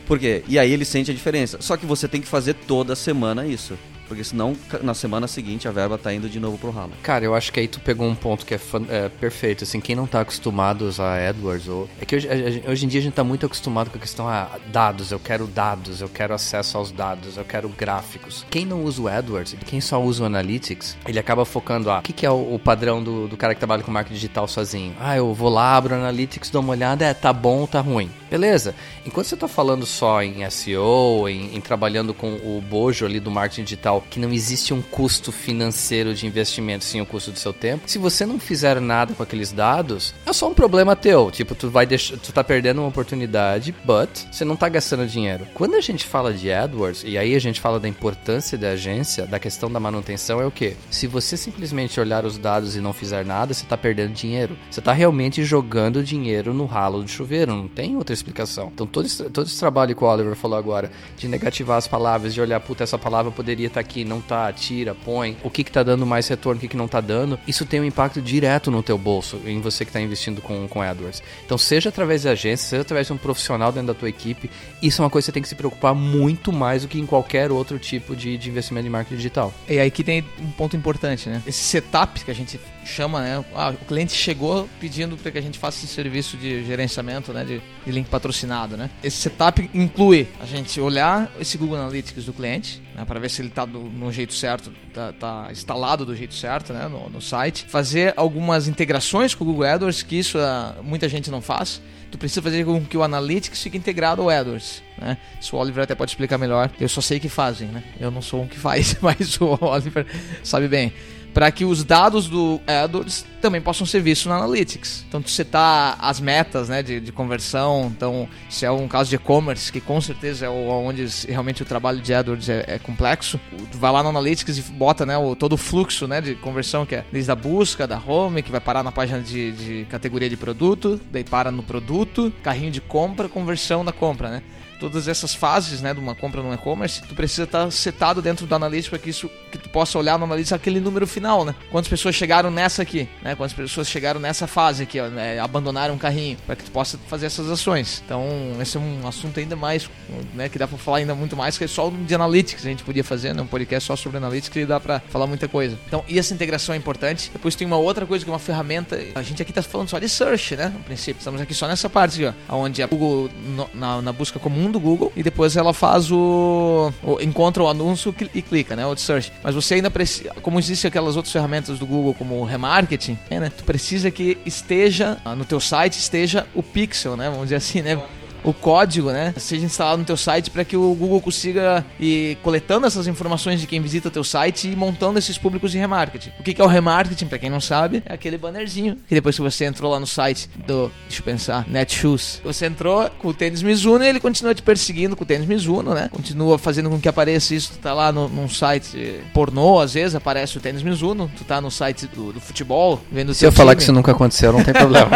Por quê? E aí ele sente a diferença. Só que você tem que fazer toda semana isso. Porque senão, na semana seguinte, a verba tá indo de novo pro ralo. Cara, eu acho que aí tu pegou um ponto que é, é perfeito. Assim, quem não tá acostumado a usar AdWords, ou... é que hoje, hoje em dia a gente tá muito acostumado com a questão, ah, dados, eu quero dados, eu quero acesso aos dados, eu quero gráficos. Quem não usa o AdWords, quem só usa o Analytics, ele acaba focando, ah, o que, que é o, o padrão do, do cara que trabalha com marketing digital sozinho? Ah, eu vou lá, abro o Analytics, dou uma olhada, é, tá bom ou tá ruim. Beleza. Enquanto você tá falando só em SEO, em, em trabalhando com o bojo ali do marketing digital, que não existe um custo financeiro de investimento sim o custo do seu tempo. Se você não fizer nada com aqueles dados, é só um problema teu. Tipo, tu vai deixar, tu tá perdendo uma oportunidade, but você não tá gastando dinheiro. Quando a gente fala de AdWords, e aí a gente fala da importância da agência, da questão da manutenção, é o que? Se você simplesmente olhar os dados e não fizer nada, você tá perdendo dinheiro. Você tá realmente jogando dinheiro no ralo do chuveiro, não tem outra explicação. Então todo esse, todo esse trabalho que o Oliver falou agora, de negativar as palavras, de olhar, puta, essa palavra poderia estar tá aqui, não tá, tira, põe, o que que tá dando mais retorno, o que que não tá dando, isso tem um impacto direto no teu bolso, em você que está investindo com, com AdWords. Então, seja através da agência, seja através de um profissional dentro da tua equipe, isso é uma coisa que você tem que se preocupar muito mais do que em qualquer outro tipo de, de investimento em marketing digital. E aí que tem um ponto importante, né? Esse setup que a gente chama, né? Ah, o cliente chegou pedindo para que a gente faça esse serviço de gerenciamento, né? De, de link patrocinado, né? Esse setup inclui a gente olhar esse Google Analytics do cliente, né? Para ver se ele está no jeito certo, tá, tá, instalado do jeito certo, né? No, no, site. Fazer algumas integrações com o Google AdWords, que isso uh, muita gente não faz. Tu precisa fazer com que o Analytics fique integrado ao AdWords, né? Isso o Oliver até pode explicar melhor. Eu só sei que fazem, né? Eu não sou um que faz, mas o Oliver sabe bem para que os dados do AdWords também possam ser vistos no Analytics. Então, tu setar as metas né, de, de conversão, então, se é um caso de e-commerce, que com certeza é onde realmente o trabalho de AdWords é, é, complexo, tu vai lá no Analytics e bota né, o, todo o fluxo né, de conversão, que é desde a busca, da home, que vai parar na página de, de categoria de produto, daí para no produto, carrinho de compra, conversão da compra, né? Todas essas fases, né, de uma compra no e-commerce, tu precisa estar setado dentro do Analytics para que isso que tu possa olhar no Analytics aquele número final, né? Quantas pessoas chegaram nessa aqui, né? Quantas pessoas chegaram nessa fase aqui, ó, né? abandonaram o carrinho, para que tu possa fazer essas ações. Então, esse é um assunto ainda mais, né, que dá para falar ainda muito mais que é só de Analytics a gente podia fazer, né? Um podcast só sobre Analytics que dá para falar muita coisa. Então, e essa integração é importante. Depois tem uma outra coisa que é uma ferramenta, a gente aqui tá falando só de search, né? No princípio, estamos aqui só nessa parte ó, onde a Google no, na, na busca comum do Google e depois ela faz o, o encontra o anúncio e clica, né, o search. Mas você ainda precisa, como existem aquelas outras ferramentas do Google como o remarketing, é, né, tu precisa que esteja no teu site esteja o pixel, né, vamos dizer assim, né? O código, né, seja instalado no teu site para que o Google consiga ir coletando essas informações de quem visita o teu site e montando esses públicos de remarketing. O que é o remarketing, para quem não sabe, é aquele bannerzinho que depois que você entrou lá no site do, deixa eu pensar, Netshoes, você entrou com o tênis Mizuno e ele continua te perseguindo com o tênis Mizuno, né? Continua fazendo com que apareça isso, tu tá lá no, num site pornô, às vezes aparece o tênis Mizuno, tu tá no site do, do futebol, vendo Se eu time. falar que isso nunca aconteceu, não tem problema.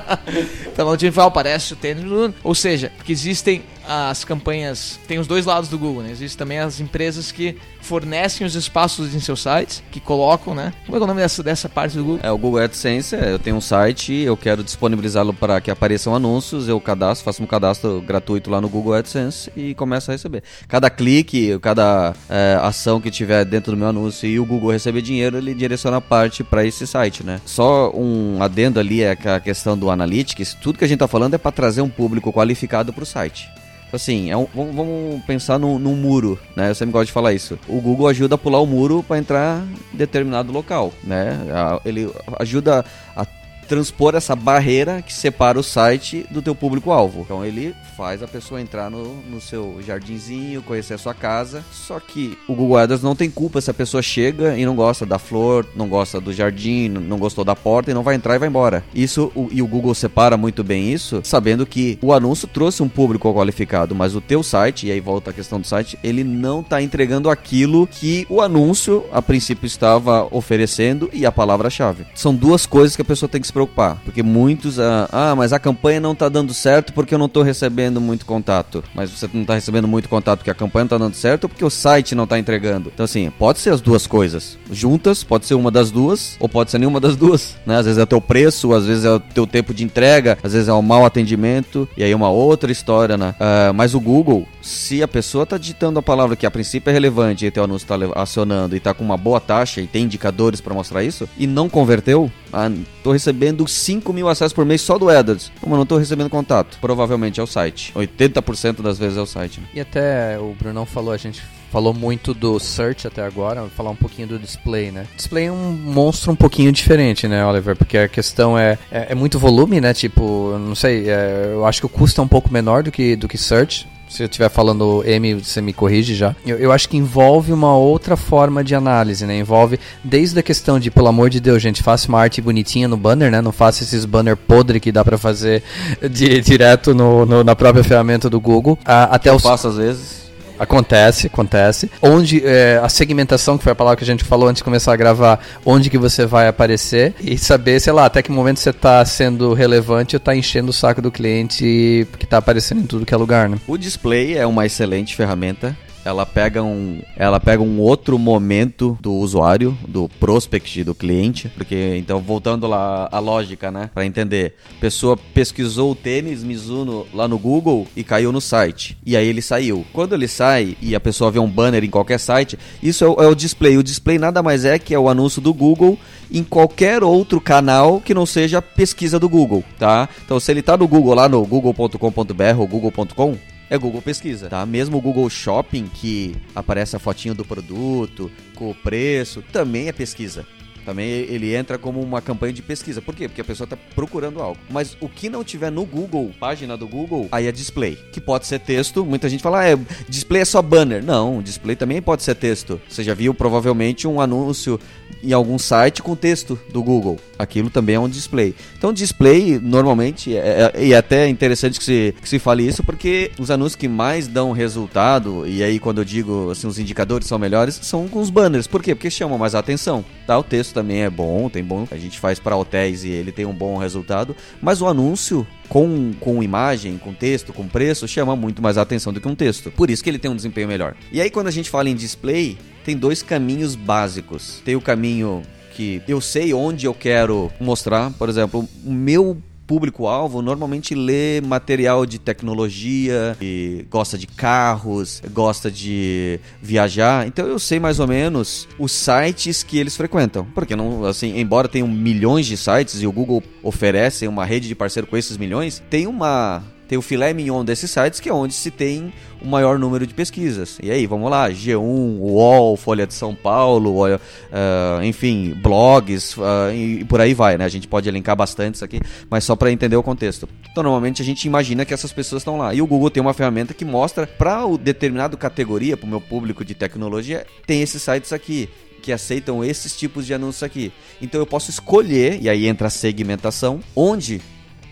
então no time aparece o tênis Mizuno, ou seja, que existem as campanhas. Tem os dois lados do Google, né? Existem também as empresas que fornecem os espaços em seus sites, que colocam, né? Como é, é o nome dessa, dessa parte do Google? É o Google AdSense. É, eu tenho um site, eu quero disponibilizá-lo para que apareçam anúncios, eu cadastro, faço um cadastro gratuito lá no Google AdSense e começo a receber. Cada clique, cada é, ação que tiver dentro do meu anúncio e o Google receber dinheiro, ele direciona a parte para esse site, né? Só um adendo ali é a questão do Analytics. Tudo que a gente está falando é para trazer um público qualificado para o site. Assim, é um, vamos, pensar num, num muro, né? Eu sempre gosto de falar isso. O Google ajuda a pular o muro para entrar em determinado local, né? Ele ajuda a transpor essa barreira que separa o site do teu público-alvo. Então ele faz a pessoa entrar no, no seu jardinzinho, conhecer a sua casa. Só que o Google AdWords não tem culpa se a pessoa chega e não gosta da flor, não gosta do jardim, não gostou da porta e não vai entrar e vai embora. Isso o- e o Google separa muito bem isso, sabendo que o anúncio trouxe um público qualificado, mas o teu site, e aí volta a questão do site, ele não está entregando aquilo que o anúncio a princípio estava oferecendo e a palavra-chave. São duas coisas que a pessoa tem que se preocupar, porque muitos, ah, ah mas a campanha não está dando certo porque eu não estou recebendo muito contato. Mas você não está recebendo muito contato porque a campanha não está dando certo ou porque o site não está entregando. Então assim, pode ser as duas coisas juntas, pode ser uma das duas ou pode ser nenhuma das duas, né? Às vezes é o teu preço, às vezes é o teu tempo de entrega, às vezes é o mau atendimento e aí uma outra história, né? Ah, mas o Google, se a pessoa está digitando a palavra que a princípio é relevante e teu anúncio está acionando e está com uma boa taxa e tem indicadores para mostrar isso e não converteu, ah, tô recebendo 5 mil acessos por mês só do AdWords. Como eu não tô recebendo contato? Provavelmente é o site. 80% das vezes é o site. né? E até o Brunão falou, a gente falou muito do search até agora, vou falar um pouquinho do display, né? Display é um monstro um pouquinho diferente, né, Oliver? Porque a questão é, é, é muito volume, né? Tipo, não sei, é, eu acho que o custo é um pouco menor do que, do que search. Se eu estiver falando M, você me corrige já. Eu, eu acho que envolve uma outra forma de análise, né? Envolve desde a questão de, pelo amor de Deus, gente, faça uma arte bonitinha no banner, né? Não faça esses banner podre que dá pra fazer de- direto no, no- na própria ferramenta do Google. a- até Eu os faço às vezes. Acontece, acontece. Onde é, a segmentação, que foi a palavra que a gente falou antes de começar a gravar, onde que você vai aparecer e saber, sei lá, até que momento você está sendo relevante ou está enchendo o saco do cliente que está aparecendo em tudo que é lugar, né? O display é uma excelente ferramenta. Ela pega um, ela pega um outro momento do usuário, do prospect do cliente, porque então voltando lá à lógica, né, Pra entender. Pessoa pesquisou o tênis Mizuno lá no Google e caiu no site. E aí ele saiu. Quando ele sai e a pessoa vê um banner em qualquer site, isso é o, é o display. O display nada mais é que é o anúncio do Google em qualquer outro canal que não seja a pesquisa do Google, tá? Então se ele tá no Google lá no google.com.br ou google.com, é Google Pesquisa, tá? Mesmo o Google Shopping, que aparece a fotinho do produto, com o preço, também é pesquisa. Também ele entra como uma campanha de pesquisa. Por quê? Porque a pessoa está procurando algo. Mas o que não tiver no Google, página do Google, aí é display. Que pode ser texto. Muita gente fala, ah, é, display é só banner. Não, display também pode ser texto. Você já viu provavelmente um anúncio em algum site com texto do Google. Aquilo também é um display. Então, display, normalmente, é, é, e é até interessante que se, que se fale isso, porque os anúncios que mais dão resultado, e aí quando eu digo assim, os indicadores são melhores, são com os banners. Por quê? Porque chamam mais a atenção. Tá? O texto também é bom, tem bom. A gente faz para hotéis e ele tem um bom resultado. Mas o anúncio com, com imagem, com texto, com preço, chama muito mais a atenção do que um texto. Por isso que ele tem um desempenho melhor. E aí, quando a gente fala em display, tem dois caminhos básicos. Tem o caminho que eu sei onde eu quero mostrar, por exemplo, o meu público-alvo normalmente lê material de tecnologia, e gosta de carros, gosta de viajar. Então eu sei mais ou menos os sites que eles frequentam. Porque não, assim, embora tenham milhões de sites e o Google oferece uma rede de parceiro com esses milhões, tem uma tem o filé mignon desses sites, que é onde se tem o maior número de pesquisas. E aí, vamos lá, G1, UOL, Folha de São Paulo, uh, enfim, blogs uh, e, e, por aí vai, né? A gente pode elencar bastante isso aqui, mas só para entender o contexto. Então, normalmente a gente imagina que essas pessoas estão lá. E o Google tem uma ferramenta que mostra para o determinado categoria, para o meu público de tecnologia, tem esses sites aqui que aceitam esses tipos de anúncios aqui. Então eu posso escolher, e aí entra a segmentação, onde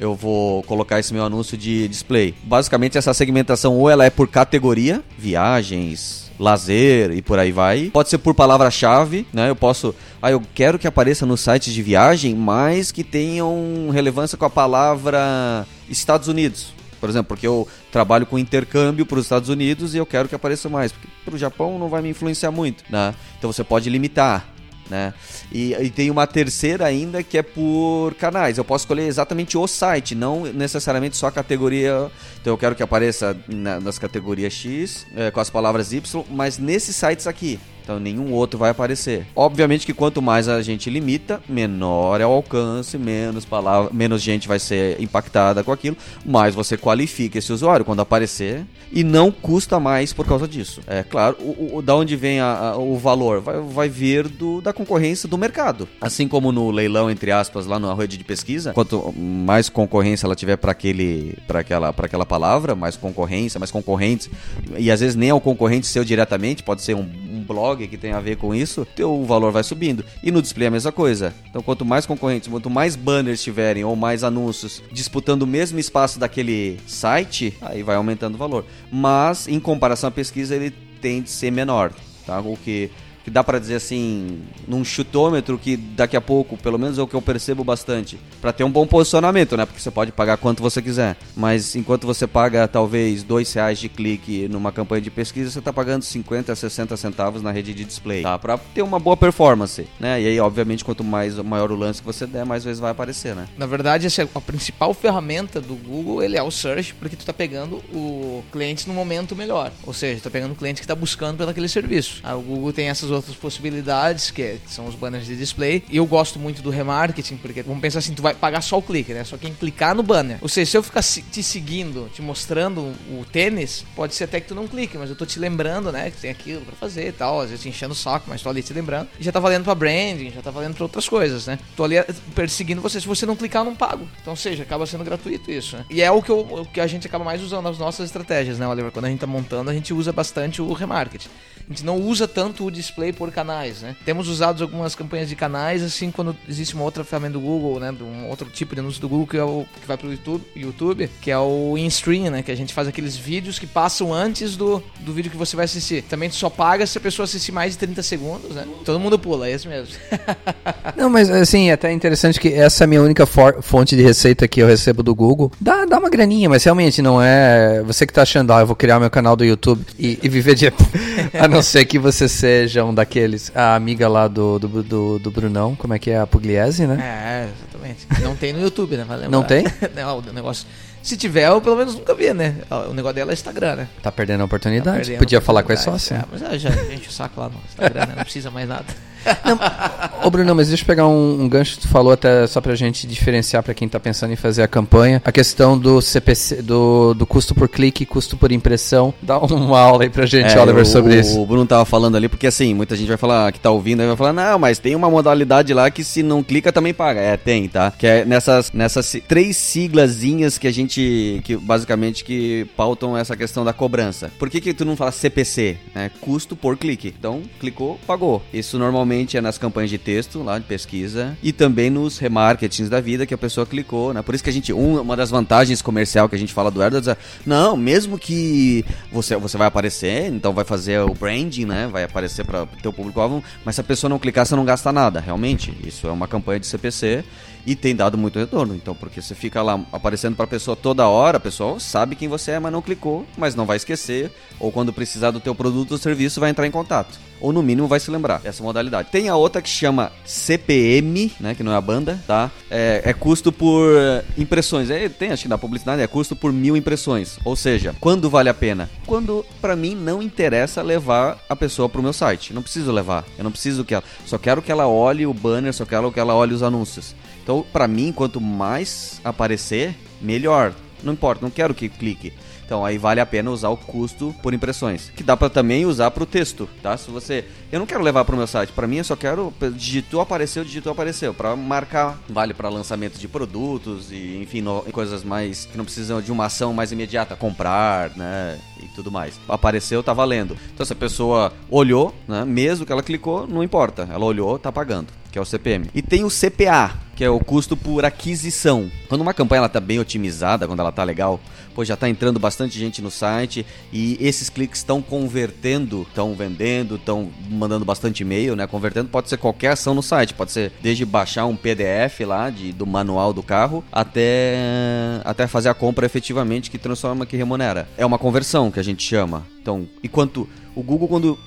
eu vou colocar esse meu anúncio de display. Basicamente essa segmentação ou ela é por categoria, viagens, lazer e por aí vai. Pode ser por palavra-chave, né? Eu posso, ah, eu quero que apareça no site de viagem, mas que tenham relevância com a palavra Estados Unidos. Por exemplo, porque eu trabalho com intercâmbio para os Estados Unidos e eu quero que apareça mais. Porque para o Japão não vai me influenciar muito, né? Então você pode limitar. Né? E, e, tem uma terceira ainda que é por canais. Eu posso escolher exatamente o site, não necessariamente só a categoria. Então eu quero que apareça na, nas categorias X é, com as palavras Y, mas nesses sites aqui. Então nenhum outro vai aparecer. Obviamente que quanto mais a gente limita, menor é o alcance, menos palavra, menos gente vai ser impactada com aquilo, mais você qualifica esse usuário quando aparecer e não custa mais por causa disso. É claro, o, o da onde vem a, a, o valor vai, vai vir do, da concorrência do mercado. Assim como no leilão entre aspas lá na rede de pesquisa, quanto mais concorrência ela tiver para aquele para aquela para aquela palavra, mais concorrência, mais concorrentes e às vezes nem é o concorrente seu diretamente, pode ser um blog que tem a ver com isso, teu valor vai subindo. E no display é a mesma coisa. Então, quanto mais concorrentes, quanto mais banners tiverem ou mais anúncios disputando o mesmo espaço daquele site, aí vai aumentando o valor. Mas, em comparação à pesquisa, ele tende a ser menor. Tá? O que que dá para dizer assim, num chutômetro que daqui a pouco, pelo menos é o que eu percebo bastante, para ter um bom posicionamento, né? Porque você pode pagar quanto você quiser, mas enquanto você paga talvez dois reais de clique numa campanha de pesquisa, você está pagando 50 a 60 centavos na rede de display, tá? Para ter uma boa performance, né? E aí, obviamente, quanto mais maior o lance que você der, mais vezes vai aparecer, né? Na verdade, essa é a principal ferramenta do Google, ele é o search, porque tu tá pegando o cliente no momento melhor. Ou seja, tá pegando o cliente que está buscando pelo aquele serviço. Ah, o Google tem essas outras possibilidades, que, é, que, são os banners de display. Eu gosto muito do remarketing, porque vamos pensar assim, tu vai pagar só o clique, né? Só quem clicar no banner. Ou seja, se eu ficar te seguindo, te mostrando o tênis, pode ser até que tu não clique, mas eu tô te lembrando, né? Que tem aquilo para fazer e tal. Às vezes enchendo o saco, mas tô ali te lembrando. E já tá valendo pra branding, já tá valendo pra outras coisas, né? Tô ali eh, perseguindo você. Se você não clicar, eu não pago. Então, seja, acaba sendo gratuito isso, né? E é o que, eu, o que a gente acaba mais usando nas nossas estratégias, né, Oliver? Quando a gente tá montando, a gente usa bastante o remarketing. Gente não usa tanto o display por canais, né? Temos usado algumas campanhas de canais, assim, quando existe uma outra ferramenta do Google, né? Um outro tipo de anúncio do Google que, é o, que vai pro YouTube, YouTube, que é o in-stream, né? Que a gente faz aqueles vídeos que passam antes do, do vídeo que você vai assistir. Também só paga se a pessoa assistir mais de 30 segundos, né? Todo mundo pula, é isso mesmo. não, mas assim, é até interessante que essa é a minha única fonte de receita que eu recebo do Google. Dá, dá uma graninha, mas realmente não é. Você que tá achando, ah, eu vou criar meu canal do YouTube e, e viver de. a não ser que você seja um daqueles. A amiga lá do, do, do, do Brunão, como é que é? A Pugliese, né? É, exatamente. Não tem no YouTube, né? Não tem? não, o negócio. Se tiver, eu pelo menos nunca vi, né? O negócio dela é Instagram, né? Tá perdendo a oportunidade. Tá perdendo Podia a falar com a sócia. É, mas já, já enche o saco lá no Instagram, né? Não precisa mais nada. Não, ô Bruno, mas deixa eu pegar um, um, gancho que tu falou até só pra gente diferenciar para quem tá pensando em fazer a campanha. A questão do CPC, do, do custo por clique, custo por impressão. Dá uma aula aí pra gente, é, Oliver, sobre o, isso. O Bruno tava falando ali, porque assim, muita gente vai falar, que tá ouvindo aí, vai falar, não, mas tem uma modalidade lá que se não clica também paga. É, tem, tá? Que é nessas, nessas três siglazinhas que a gente, que basicamente que pautam essa questão da cobrança. Por que que tu não fala CPC? É, custo por clique. Então, clicou, pagou. Isso normalmente Normalmente é nas campanhas de texto, lá de pesquisa, e também nos remarketings da vida que a pessoa clicou, né? Por isso que a gente, um, uma das vantagens comercial que a gente fala do AdWords é, não, mesmo que você, você vai aparecer, então vai fazer o branding, né? Vai aparecer para o teu público-alvo, mas se a pessoa não clicar, você não gasta nada, realmente. Isso é uma campanha de CPC e tem dado muito retorno. Então, porque você fica lá aparecendo para a pessoa toda hora, a pessoa sabe quem você é, mas não clicou, mas não vai esquecer, ou quando precisar do teu produto ou serviço vai entrar em contato, ou no mínimo vai se lembrar essa modalidade. Tem a outra que chama CPM, né, que não é a banda, tá? É, é custo por impressões. É, tem acho que na publicidade é custo por mil impressões. Ou seja, quando vale a pena? Quando para mim não interessa levar a pessoa pro meu site. Não preciso levar. Eu não preciso que ela, só quero que ela olhe o banner, só quero que ela olhe os anúncios. Então, para mim, quanto mais aparecer, melhor. Não importa, não quero que clique. Então aí vale a pena usar o custo por impressões, que dá para também usar para o texto, tá? Se você, eu não quero levar para o meu site, para mim eu só quero digitou apareceu, digitou apareceu, para marcar, vale para lançamento de produtos e enfim, no, coisas mais que não precisam de uma ação mais imediata, comprar, né, e tudo mais. Apareceu, tá valendo. Então se a pessoa olhou, né, mesmo que ela clicou, não importa, ela olhou, tá pagando que é o CPM. E tem o CPA, que é o custo por aquisição. Quando uma campanha ela tá bem otimizada, quando ela tá legal, pô, já tá entrando bastante gente no site e esses cliques estão convertendo, estão vendendo, estão mandando bastante e-mail, né? Convertendo pode ser qualquer ação no site, pode ser desde baixar um PDF lá de, do manual do carro até até fazer a compra efetivamente que transforma que remunera. É uma conversão que a gente chama. Então, enquanto o Google quando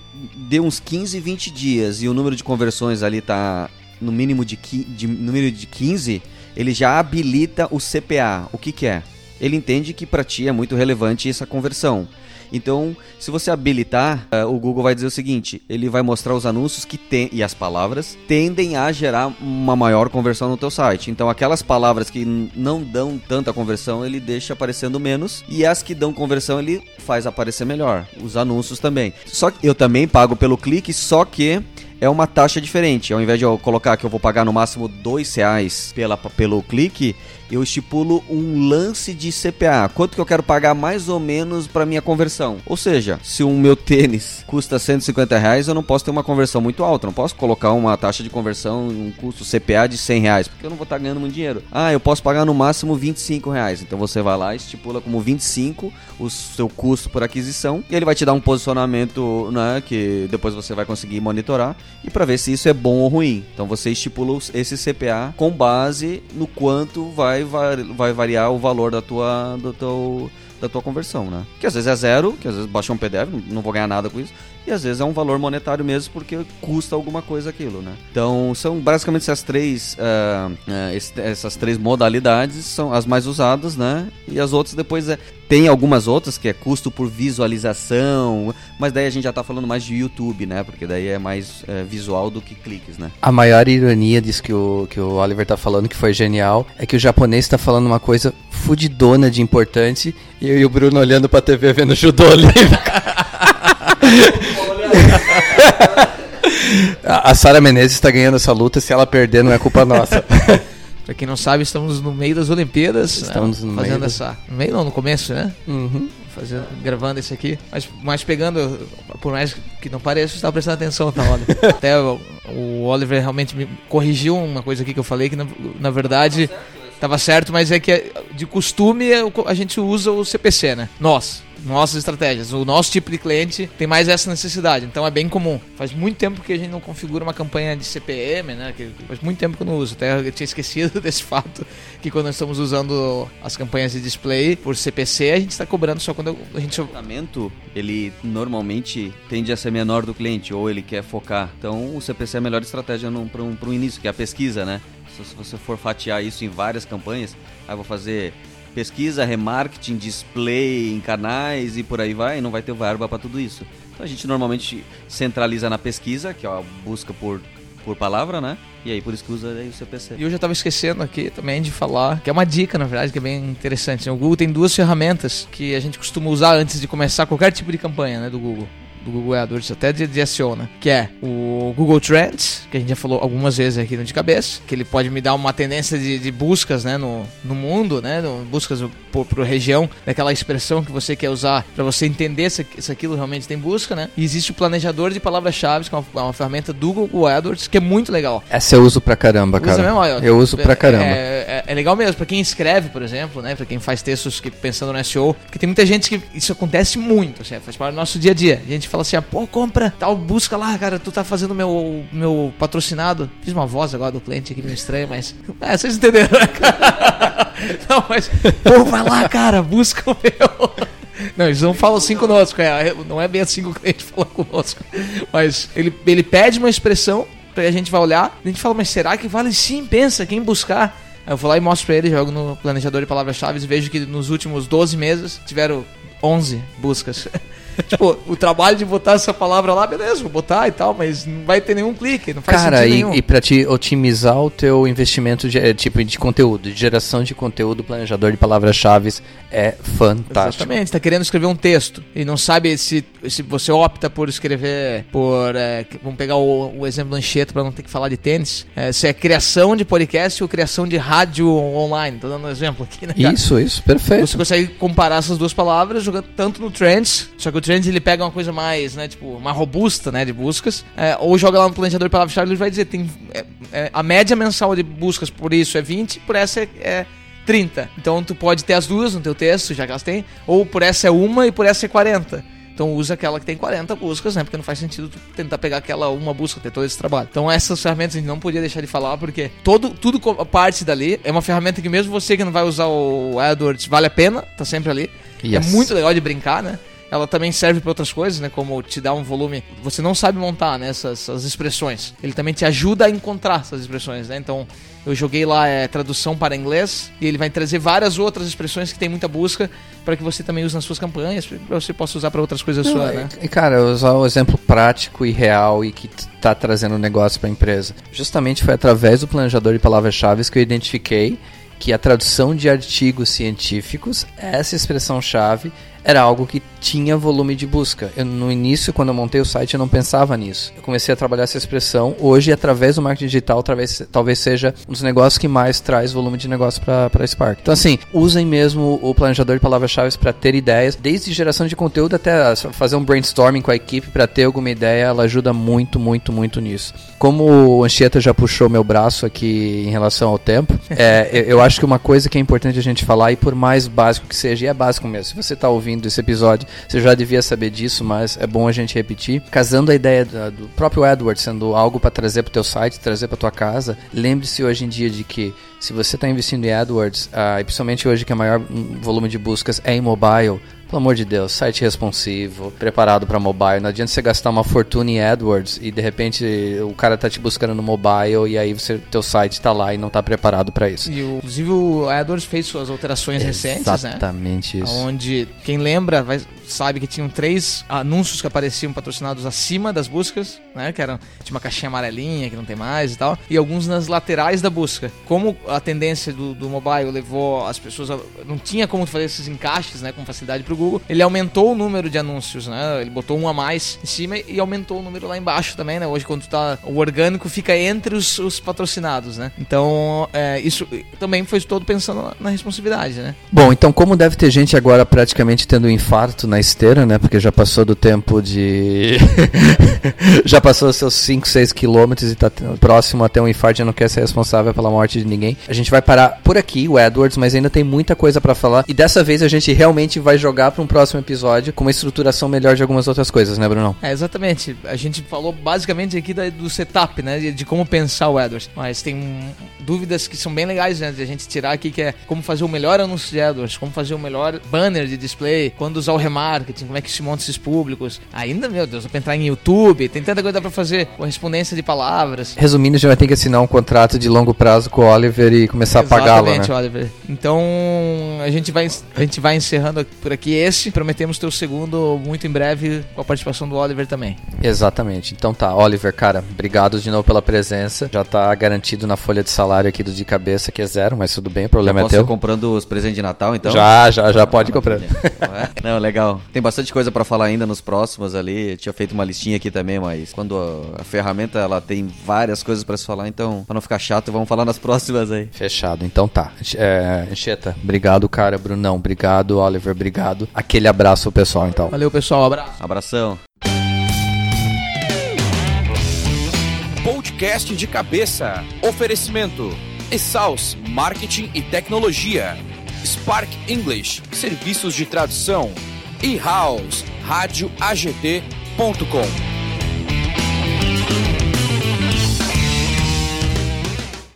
deu uns 15, 20 dias e o número de conversões ali tá no mínimo de, de número de 15, ele já habilita o CPA. O que, que é? Ele entende que para ti é muito relevante essa conversão. Então, se você habilitar, uh, o Google vai dizer o seguinte: ele vai mostrar os anúncios que tem e as palavras tendem a gerar uma maior conversão no teu site. Então, aquelas palavras que não dão tanta conversão, ele deixa aparecendo menos e as que dão conversão ele faz aparecer melhor. Os anúncios também. Só que eu também pago pelo clique, só que é uma taxa diferente. Ao invés de eu colocar que eu vou pagar no máximo dois reais pela, pelo clique, eu estipulo um lance de CPA. Quanto que eu quero pagar mais ou menos para minha conversão? Ou seja, se o meu tênis custa 150 reais, eu não posso ter uma conversão muito alta. Não posso colocar uma taxa de conversão, um custo CPA de 100 reais, porque eu não vou estar tá ganhando muito dinheiro. Ah, eu posso pagar no máximo 25 reais. Então você vai lá, estipula como 25 o seu custo por aquisição e ele vai te dar um posicionamento, né, que depois você vai conseguir monitorar e para ver se isso é bom ou ruim. Então você estipula esse CPA com base no quanto vai vai, variar o valor da tua, do teu, da tua conversão, né? Que às vezes é zero, que às vezes baixou um PDF, não vou ganhar nada com isso e às vezes é um valor monetário mesmo porque custa alguma coisa aquilo, né? Então são basicamente essas três, uh, uh, essas três modalidades são as mais usadas, né? E as outras depois é, tem algumas outras que é custo por visualização, mas daí a gente já está falando mais de YouTube, né? Porque daí é mais é, visual do que cliques, né? A maior ironia disso que o, que o Oliver está falando, que foi genial, é que o japonês está falando uma coisa fudidona de importante e eu e o Bruno olhando para TV vendo judô olímpico. a Sara Menezes está ganhando essa luta, se ela perder não é culpa nossa. Pra quem não sabe, estamos no meio das Olimpíadas. Né? Estamos né? no fazendo meio essa. No meio não, no começo, né? Uhum. Fazendo, gravando esse aqui. Mas, mas pegando, por mais que não pareça, estava prestando atenção na hora. Até o, o, Oliver realmente me corrigiu uma coisa aqui que eu falei, que na, na verdade estava certo, mas é que de costume a gente usa o CPC, né? Nós nossas estratégias. O nosso tipo de cliente tem mais essa necessidade, então é bem comum. Faz muito tempo que a gente não configura uma campanha de CPM, né? Que faz muito tempo que eu não uso. Até eu tinha esquecido desse fato que quando nós estamos usando as campanhas de display por CPC, a gente está cobrando só quando a gente. O orçamento, ele normalmente tende a ser menor do cliente ou ele quer focar. Então o CPC é a melhor estratégia para um, um início, que é a pesquisa, né? Se você for fatiar isso em várias campanhas, aí vou fazer pesquisa, remarketing, display em canais e por aí vai, não vai ter verba para tudo isso. Então a gente normalmente centraliza na pesquisa, que é a busca por, por palavra, né? E aí por isso que usa aí o CPC. E eu já estava esquecendo aqui também de falar, que é uma dica, na verdade, que é bem interessante. O Google tem duas ferramentas que a gente costuma usar antes de começar qualquer tipo de campanha né, do Google do Google AdWords, até de, de SEO, né? Que é o Google Trends, que a gente já falou algumas vezes aqui no de cabeça, que ele pode me dar uma tendência de, de buscas, né, no, no mundo, né, no, buscas por, por região, daquela expressão que você quer usar para você entender se, se aquilo realmente tem busca, né? E existe o planejador de palavras-chave, que é uma, uma, ferramenta do Google AdWords, que é muito legal. Essa eu uso pra caramba, cara. Mesmo? Olha, eu uso pra caramba. É, é, é legal mesmo, pra quem escreve, por exemplo, né, pra quem faz textos que, pensando no SEO, porque tem muita gente que isso acontece muito, assim, faz parte do nosso dia a dia. A gente fala assim, ah, pô, compra tal, busca lá, cara, tu tá fazendo meu, meu patrocinado. Fiz uma voz agora do cliente aqui meio estranho, mas. É, vocês entenderam, né, cara? Não, mas. Pô, vai lá, cara, busca o meu. Não, eles não falam assim conosco, é, não é bem assim que o cliente fala conosco. Mas ele, ele pede uma expressão, a gente vai olhar, a gente fala, mas será que vale sim? Pensa, quem buscar. Aí eu vou lá e mostro pra ele, jogo no planejador de palavras-chave e vejo que nos últimos 12 meses tiveram 11 buscas. tipo, o trabalho de botar essa palavra lá, beleza, vou botar e tal, mas não vai ter nenhum clique, não faz Cara, sentido e, nenhum. e pra te otimizar o teu investimento de, eh, tipo, de conteúdo, de geração de conteúdo, planejador de palavras-chave é fantástico. Exatamente, tá querendo escrever um texto e não sabe se, se você opta por escrever por, é, vamos pegar o, o exemplo do Anchieta para não ter que falar de tênis, é, se é criação de podcast ou criação de rádio online, tô dando um exemplo aqui, né, cara? Isso, isso, perfeito. Você consegue comparar essas duas palavras jogando tanto no Trends, só que o Trends ele pega uma coisa mais, né, tipo, mais robusta, né, de buscas, é, ou joga lá no planejador de palavras-chave, ele vai dizer, tem é, é, a média mensal de buscas por isso é 20, por essa é, é 30. Então tu pode ter as duas no teu texto, já que elas têm, ou por essa é uma e por essa é 40. Então usa aquela que tem 40 buscas, né? Porque não faz sentido tu tentar pegar aquela uma busca, ter todo esse trabalho. Então essas ferramentas a gente não podia deixar de falar, porque todo, tudo parte dali é uma ferramenta que mesmo você que não vai usar o AdWords, vale a pena, tá sempre ali. É yes. É muito legal de brincar, né? Ela também serve para outras coisas, né? Como te dar um volume. Você não sabe montar né, essas, essas expressões. Ele também te ajuda a encontrar essas expressões, né? Então, eu joguei lá é, tradução para inglês e ele vai trazer várias outras expressões que tem muita busca para que você também use nas suas campanhas, para você possa usar para outras coisas suas, né? E cara, usar o exemplo prático e real e que está trazendo negócio para a empresa. Justamente foi através do planejador de palavras-chave que eu identifiquei que a tradução de artigos científicos, essa expressão-chave, era algo que tinha volume de busca. Eu, no início, quando eu montei o site, eu não pensava nisso. Eu comecei a trabalhar essa expressão. Hoje, através do marketing digital, talvez, talvez seja um dos negócios que mais traz volume de negócio para Spark. Então, assim, usem mesmo o planejador de palavras-chave para ter ideias, desde geração de conteúdo até fazer um brainstorming com a equipe para ter alguma ideia. Ela ajuda muito, muito, muito nisso. Como o Anchieta já puxou meu braço aqui em relação ao tempo, é, eu, eu acho que uma coisa que é importante a gente falar, e por mais básico que seja, e é básico mesmo, se você está ouvindo esse episódio, você já devia saber disso, mas é bom a gente repetir. Casando a ideia do, próprio Edward sendo algo para trazer para o teu site, trazer para tua casa, lembre-se hoje em dia de que se você está investindo em AdWords, uh, e principalmente hoje que o maior volume de buscas é em mobile, pelo amor de Deus, site responsivo, preparado para mobile. Não adianta você gastar uma fortuna em AdWords e de repente o cara tá te buscando no mobile e aí você, teu site tá lá e não tá preparado para isso. E o, inclusive o AdWords fez suas alterações recentes, né? Exatamente isso. Onde quem lembra vai, sabe que tinham três anúncios que apareciam patrocinados acima das buscas, né? Que eram tinha uma caixinha amarelinha que não tem mais e tal, e alguns nas laterais da busca. Como a tendência do, do mobile levou as pessoas a, não tinha como fazer esses encaixes, né, com facilidade pro Google, ele aumentou o número de anúncios, né? Ele botou um a mais em cima e aumentou o número lá embaixo também, né? Hoje, quando tá. O orgânico fica entre os, os patrocinados, né? Então, é, isso também foi todo pensando na, responsividade, né? Bom, então, como deve ter gente agora praticamente tendo um infarto na esteira, né? Porque já passou do tempo de. já passou os seus 5, 6 quilômetros e tá próximo até um infarto e não quer ser responsável pela morte de ninguém. A gente vai parar por aqui, o Edwards, mas ainda tem muita coisa para falar. E dessa vez a gente realmente vai jogar para um próximo episódio com uma estruturação melhor de algumas outras coisas, né, Bruno? É, exatamente. A gente falou basicamente aqui da, do setup, né? De, como pensar o AdWords. Mas tem dúvidas que são bem legais, né? De a gente tirar aqui, que é como fazer o melhor anúncio de AdWords, como fazer o melhor banner de display, quando usar o remarketing, como é que se monta esses públicos. Ainda, meu Deus, pra entrar em YouTube, tem tanta coisa pra fazer. Correspondência de palavras. Resumindo, a gente vai ter que assinar um contrato de longo prazo com o Oliver e começar a pagá-lo, né? Oliver. Então, a gente, vai, a gente vai encerrando por aqui esse. Prometemos ter o segundo muito em breve com a participação do Oliver também. Exatamente. Então tá, Oliver, cara, obrigado de novo pela presença. Já tá garantido na folha de salário aqui do de cabeça que é zero, mas tudo bem, o problema já é teu. comprando os presentes de Natal, então? Já, já, já pode comprar. Não, legal. Tem bastante coisa para falar ainda nos próximos ali. Eu tinha feito uma listinha aqui também, mas quando a, a ferramenta ela tem várias coisas para se falar, então, para não ficar chato, vamos falar nas próximas aí. Fechado. Então tá. É, Encheta, obrigado, cara. Brunão, obrigado. Oliver, obrigado. Aquele abraço pessoal, então. Valeu, pessoal. Abraço. Abração. Podcast de cabeça. Oferecimento. Exaus Marketing e Tecnologia. Spark English, serviços de tradução. E House, rádio AGT.com.